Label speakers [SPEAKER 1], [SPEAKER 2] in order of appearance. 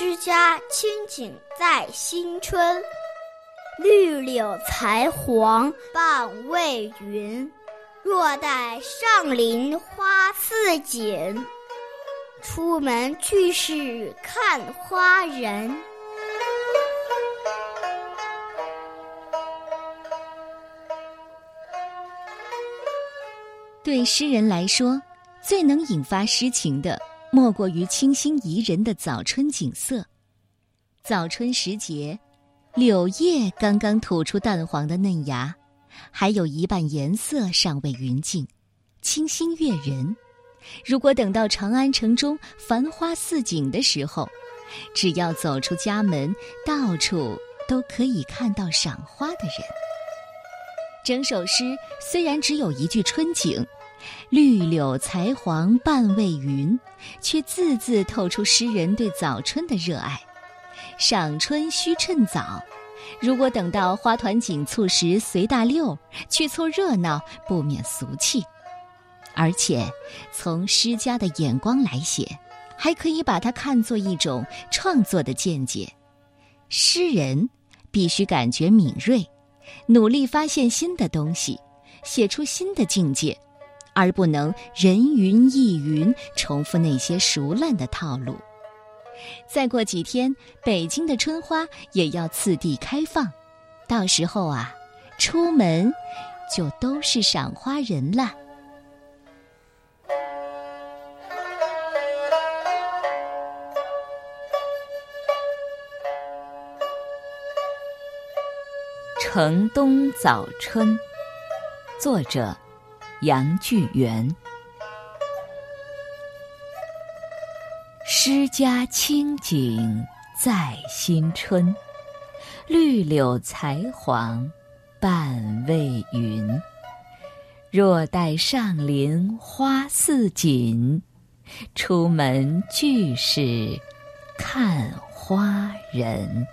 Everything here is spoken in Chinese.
[SPEAKER 1] 诗家清景在新春，绿柳才黄半未匀。若待上林花似锦，出门俱是看花人。
[SPEAKER 2] 对诗人来说，最能引发诗情的，莫过于清新宜人的早春景色。早春时节，柳叶刚刚吐出淡黄的嫩芽，还有一半颜色尚未匀净，清新悦人。如果等到长安城中繁花似锦的时候，只要走出家门，到处都可以看到赏花的人。整首诗虽然只有一句春景。绿柳才黄半未匀，却字字透出诗人对早春的热爱。赏春须趁早，如果等到花团锦簇时随大溜，去凑热闹，不免俗气。而且，从诗家的眼光来写，还可以把它看作一种创作的见解。诗人必须感觉敏锐，努力发现新的东西，写出新的境界。而不能人云亦云，重复那些熟烂的套路。再过几天，北京的春花也要次第开放，到时候啊，出门就都是赏花人了。
[SPEAKER 3] 《城东早春》，作者。杨巨源，诗家清景在新春，绿柳才黄半未匀。若待上林花似锦，出门俱是看花人。